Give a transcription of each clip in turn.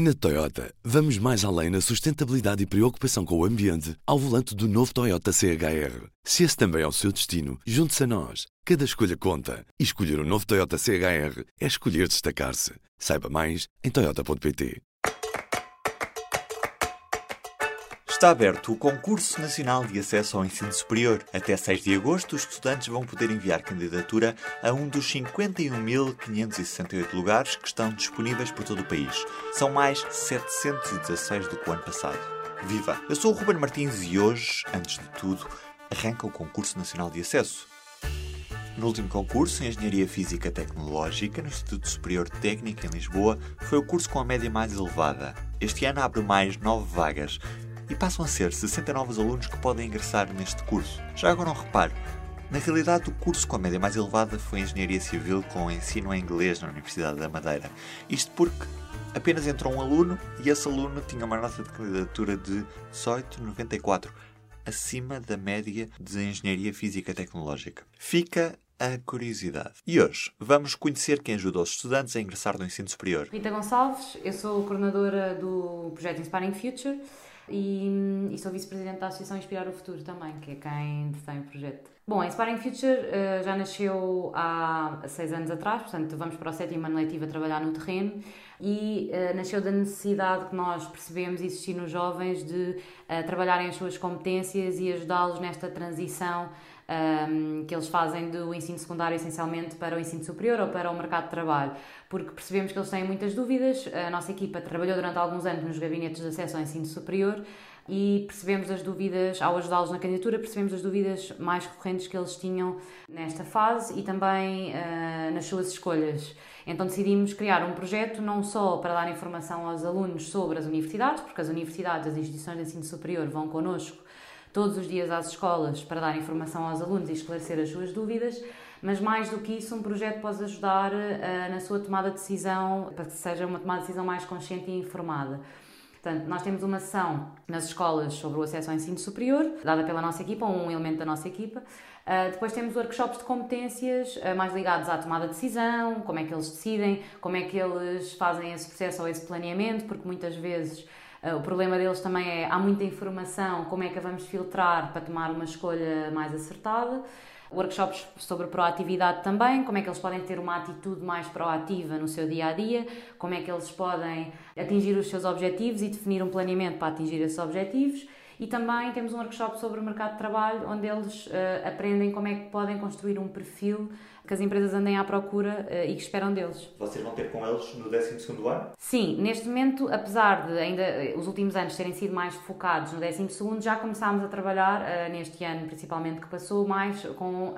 Na Toyota, vamos mais além na sustentabilidade e preocupação com o ambiente ao volante do novo Toyota CHR. Se esse também é o seu destino, junte-se a nós. Cada escolha conta. E escolher o um novo Toyota CHR é escolher destacar-se. Saiba mais em Toyota.pt. Está aberto o Concurso Nacional de Acesso ao Ensino Superior. Até 6 de agosto, os estudantes vão poder enviar candidatura a um dos 51.568 lugares que estão disponíveis por todo o país. São mais 716 do que o ano passado. Viva! Eu sou o Ruben Martins e hoje, antes de tudo, arranca o Concurso Nacional de Acesso. No último concurso, em Engenharia Física Tecnológica, no Instituto Superior Técnico em Lisboa, foi o curso com a média mais elevada. Este ano abre mais 9 vagas e passam a ser 60 novos alunos que podem ingressar neste curso. Já agora um reparo, na realidade o curso com a média mais elevada foi Engenharia Civil com ensino em inglês na Universidade da Madeira. Isto porque apenas entrou um aluno e esse aluno tinha uma nota de candidatura de 18,94, acima da média de Engenharia Física Tecnológica. Fica a curiosidade. E hoje vamos conhecer quem ajuda os estudantes a ingressar no ensino superior. Rita Gonçalves, eu sou coordenadora do projeto Inspiring Future e, e sou vice-presidente da Associação Inspirar o Futuro também, que é quem detém o projeto. Bom, a Inspiring Future uh, já nasceu há seis anos atrás, portanto vamos para o sétimo ano letivo a trabalhar no terreno e uh, nasceu da necessidade que nós percebemos existir nos jovens de uh, trabalharem as suas competências e ajudá-los nesta transição um, que eles fazem do ensino secundário essencialmente para o ensino superior ou para o mercado de trabalho, porque percebemos que eles têm muitas dúvidas. A nossa equipa trabalhou durante alguns anos nos gabinetes de acesso ao ensino superior e percebemos as dúvidas, ao ajudá-los na candidatura, percebemos as dúvidas mais recorrentes que eles tinham nesta fase e também uh, nas suas escolhas. Então decidimos criar um projeto não só para dar informação aos alunos sobre as universidades, porque as universidades, as instituições de ensino superior vão connosco todos os dias às escolas para dar informação aos alunos e esclarecer as suas dúvidas, mas mais do que isso, um projeto pode ajudar uh, na sua tomada de decisão, para que seja uma tomada de decisão mais consciente e informada. Portanto, nós temos uma sessão nas escolas sobre o acesso ao ensino superior, dada pela nossa equipa, ou um elemento da nossa equipa. Uh, depois temos workshops de competências uh, mais ligados à tomada de decisão, como é que eles decidem, como é que eles fazem esse processo ou esse planeamento, porque muitas vezes o problema deles também é há muita informação, como é que a vamos filtrar para tomar uma escolha mais acertada. Workshops sobre proatividade também, como é que eles podem ter uma atitude mais proativa no seu dia a dia, como é que eles podem atingir os seus objetivos e definir um planeamento para atingir esses objetivos. E também temos um workshop sobre o mercado de trabalho, onde eles uh, aprendem como é que podem construir um perfil que as empresas andem à procura uh, e que esperam deles. Vocês vão ter com eles no 12 ano? Sim, neste momento, apesar de ainda eh, os últimos anos terem sido mais focados no 12 já começámos a trabalhar uh, neste ano, principalmente que passou, mais com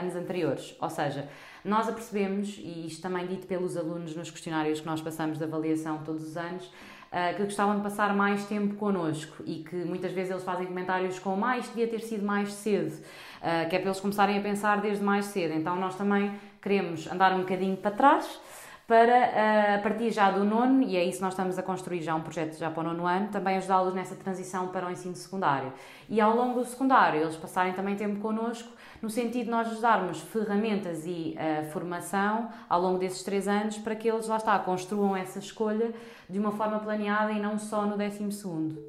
anos anteriores. Ou seja, nós apercebemos, e isto também dito pelos alunos nos questionários que nós passamos de avaliação todos os anos, uh, que gostavam de passar mais tempo connosco e que muitas vezes eles fazem comentários com mais, devia ter sido mais cedo, uh, que é para eles começarem a pensar desde mais cedo. Então nós também queremos andar um bocadinho para trás para, a partir já do nono, e é isso que nós estamos a construir já um projeto já para o nono ano, também ajudá-los nessa transição para o ensino secundário. E ao longo do secundário, eles passarem também tempo connosco, no sentido de nós lhes darmos ferramentas e uh, formação ao longo desses três anos para que eles, lá está, construam essa escolha de uma forma planeada e não só no décimo segundo.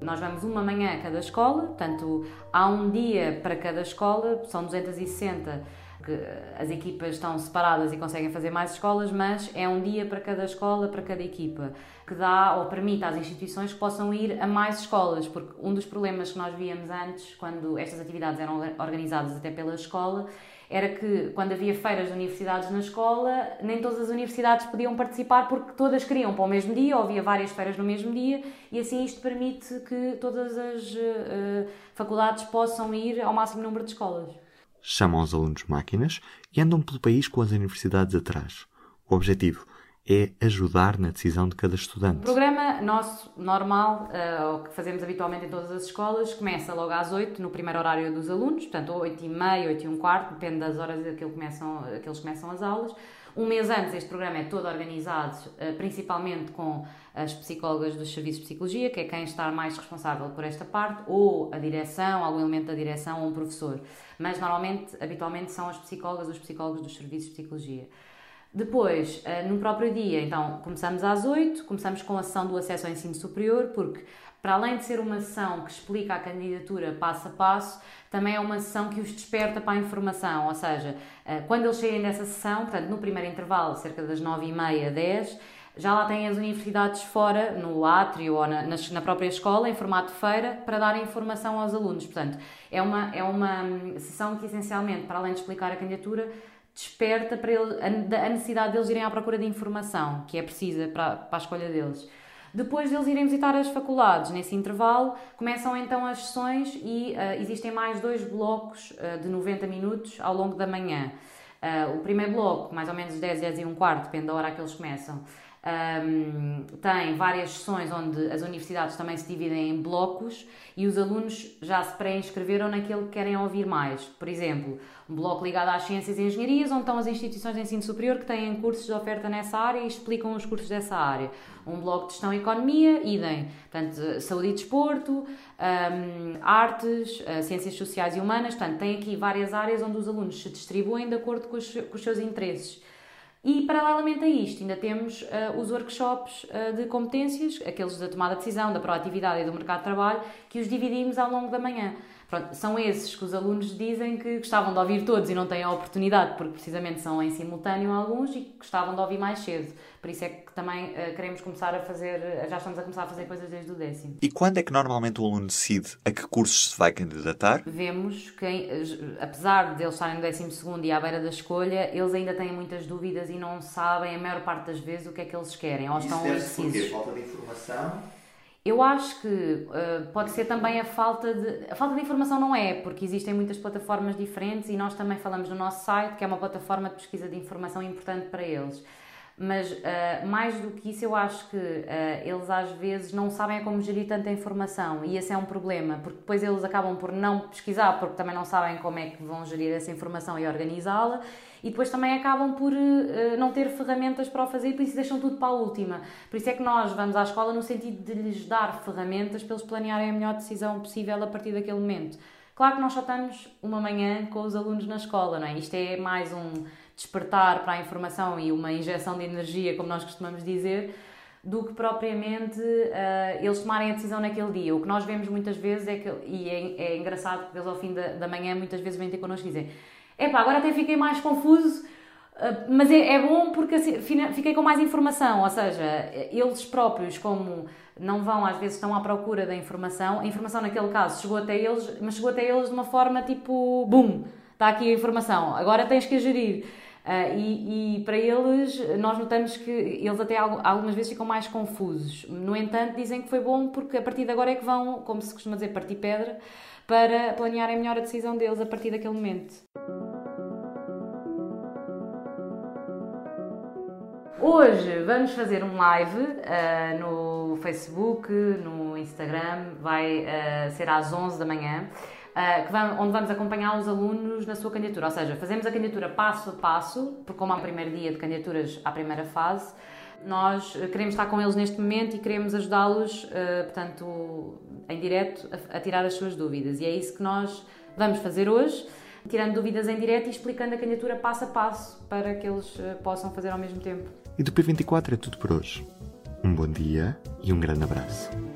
Nós vamos uma manhã a cada escola, portanto, há um dia para cada escola, são 260 que as equipas estão separadas e conseguem fazer mais escolas, mas é um dia para cada escola, para cada equipa, que dá ou permite às instituições que possam ir a mais escolas, porque um dos problemas que nós víamos antes, quando estas atividades eram organizadas até pela escola, era que quando havia feiras de universidades na escola, nem todas as universidades podiam participar porque todas queriam para o mesmo dia, ou havia várias feiras no mesmo dia, e assim isto permite que todas as uh, faculdades possam ir ao máximo número de escolas chamam os alunos máquinas e andam pelo país com as universidades atrás. O objetivo é ajudar na decisão de cada estudante. O programa nosso, normal, uh, o que fazemos habitualmente em todas as escolas, começa logo às 8, no primeiro horário dos alunos, portanto 8 e meia, 8 e um quarto, depende das horas que, começam, que eles começam as aulas. Um mês antes, este programa é todo organizado, uh, principalmente com as psicólogas dos serviços de psicologia, que é quem está mais responsável por esta parte, ou a direção, algum elemento da direção, ou um professor. Mas normalmente, habitualmente, são as psicólogas ou os psicólogos dos serviços de psicologia. Depois, uh, no próprio dia, então, começamos às 8, começamos com a sessão do acesso ao ensino superior, porque para além de ser uma sessão que explica a candidatura passo a passo, também é uma sessão que os desperta para a informação, ou seja, uh, quando eles saírem dessa sessão, portanto, no primeiro intervalo, cerca das 9h30, 10 já lá têm as universidades fora, no átrio ou na, na, própria escola, em formato de feira, para dar informação aos alunos. Portanto, é uma, é uma hum, sessão que, essencialmente, para além de explicar a candidatura, desperta para ele, a, a necessidade deles irem à procura de informação, que é precisa para, para a escolha deles. Depois deles irem visitar as faculdades, nesse intervalo, começam então as sessões e uh, existem mais dois blocos uh, de 90 minutos ao longo da manhã. Uh, o primeiro bloco, mais ou menos 10, 10 e um quarto, depende da hora que eles começam, um, tem várias sessões onde as universidades também se dividem em blocos e os alunos já se pré-inscreveram naquilo que querem ouvir mais. Por exemplo, um bloco ligado às ciências e engenharias, onde estão as instituições de ensino superior que têm cursos de oferta nessa área e explicam os cursos dessa área. Um bloco de gestão e economia, idem. Portanto, saúde e desporto, um, artes, uh, ciências sociais e humanas. Portanto, tem aqui várias áreas onde os alunos se distribuem de acordo com os, com os seus interesses. E, paralelamente a isto, ainda temos uh, os workshops uh, de competências, aqueles da tomada de decisão, da proatividade e do mercado de trabalho, que os dividimos ao longo da manhã. Pronto, são esses que os alunos dizem que gostavam de ouvir todos e não têm a oportunidade, porque precisamente são em simultâneo alguns e gostavam de ouvir mais cedo. Por isso é que também uh, queremos começar a fazer, uh, já estamos a começar a fazer coisas desde o décimo. E quando é que normalmente o aluno decide a que cursos se vai candidatar? Vemos que, uh, apesar de eles estarem no décimo segundo e à beira da escolha, eles ainda têm muitas dúvidas e não sabem, a maior parte das vezes, o que é que eles querem. Ou Isso estão indecisos. Falta de informação? Eu acho que uh, pode ser também a falta de. A falta de informação não é, porque existem muitas plataformas diferentes e nós também falamos no nosso site, que é uma plataforma de pesquisa de informação importante para eles. Mas uh, mais do que isso, eu acho que uh, eles às vezes não sabem como gerir tanta informação e esse é um problema, porque depois eles acabam por não pesquisar, porque também não sabem como é que vão gerir essa informação e organizá-la, e depois também acabam por uh, não ter ferramentas para o fazer e por isso deixam tudo para a última. Por isso é que nós vamos à escola no sentido de lhes dar ferramentas para eles planearem a melhor decisão possível a partir daquele momento. Claro que nós só estamos uma manhã com os alunos na escola, não é? Isto é mais um despertar para a informação e uma injeção de energia, como nós costumamos dizer, do que propriamente uh, eles tomarem a decisão naquele dia. O que nós vemos muitas vezes é que, e é, é engraçado porque eles ao fim da, da manhã muitas vezes vêm ter connosco e dizem epá, agora até fiquei mais confuso, uh, mas é, é, bom porque assim, fiquei com mais informação, ou seja, eles próprios como não vão, às vezes estão à procura da informação, a informação naquele caso chegou até eles, mas chegou até eles de uma forma tipo, boom, está aqui a informação, agora tens que a gerir. Uh, e, e, para eles, nós notamos que eles até algumas vezes ficam mais confusos. No entanto, dizem que foi bom porque a partir de agora é que vão, como se costuma dizer, partir pedra para planearem melhor a decisão deles a partir daquele momento. Hoje vamos fazer um live uh, no Facebook, no Instagram, vai uh, ser às 11 da manhã uh, vamos, onde vamos acompanhar os alunos na sua candidatura. Ou seja, fazemos a candidatura passo a passo, porque como é o primeiro dia de candidaturas à primeira fase, nós queremos estar com eles neste momento e queremos ajudá-los, uh, portanto, em direto, a, a, tirar as suas dúvidas. E é isso que nós vamos fazer hoje, tirando dúvidas em direto e explicando a candidatura passo a passo para que eles possam fazer ao mesmo tempo. E do P24 é tudo por hoje. Um bom dia e um grande abraço.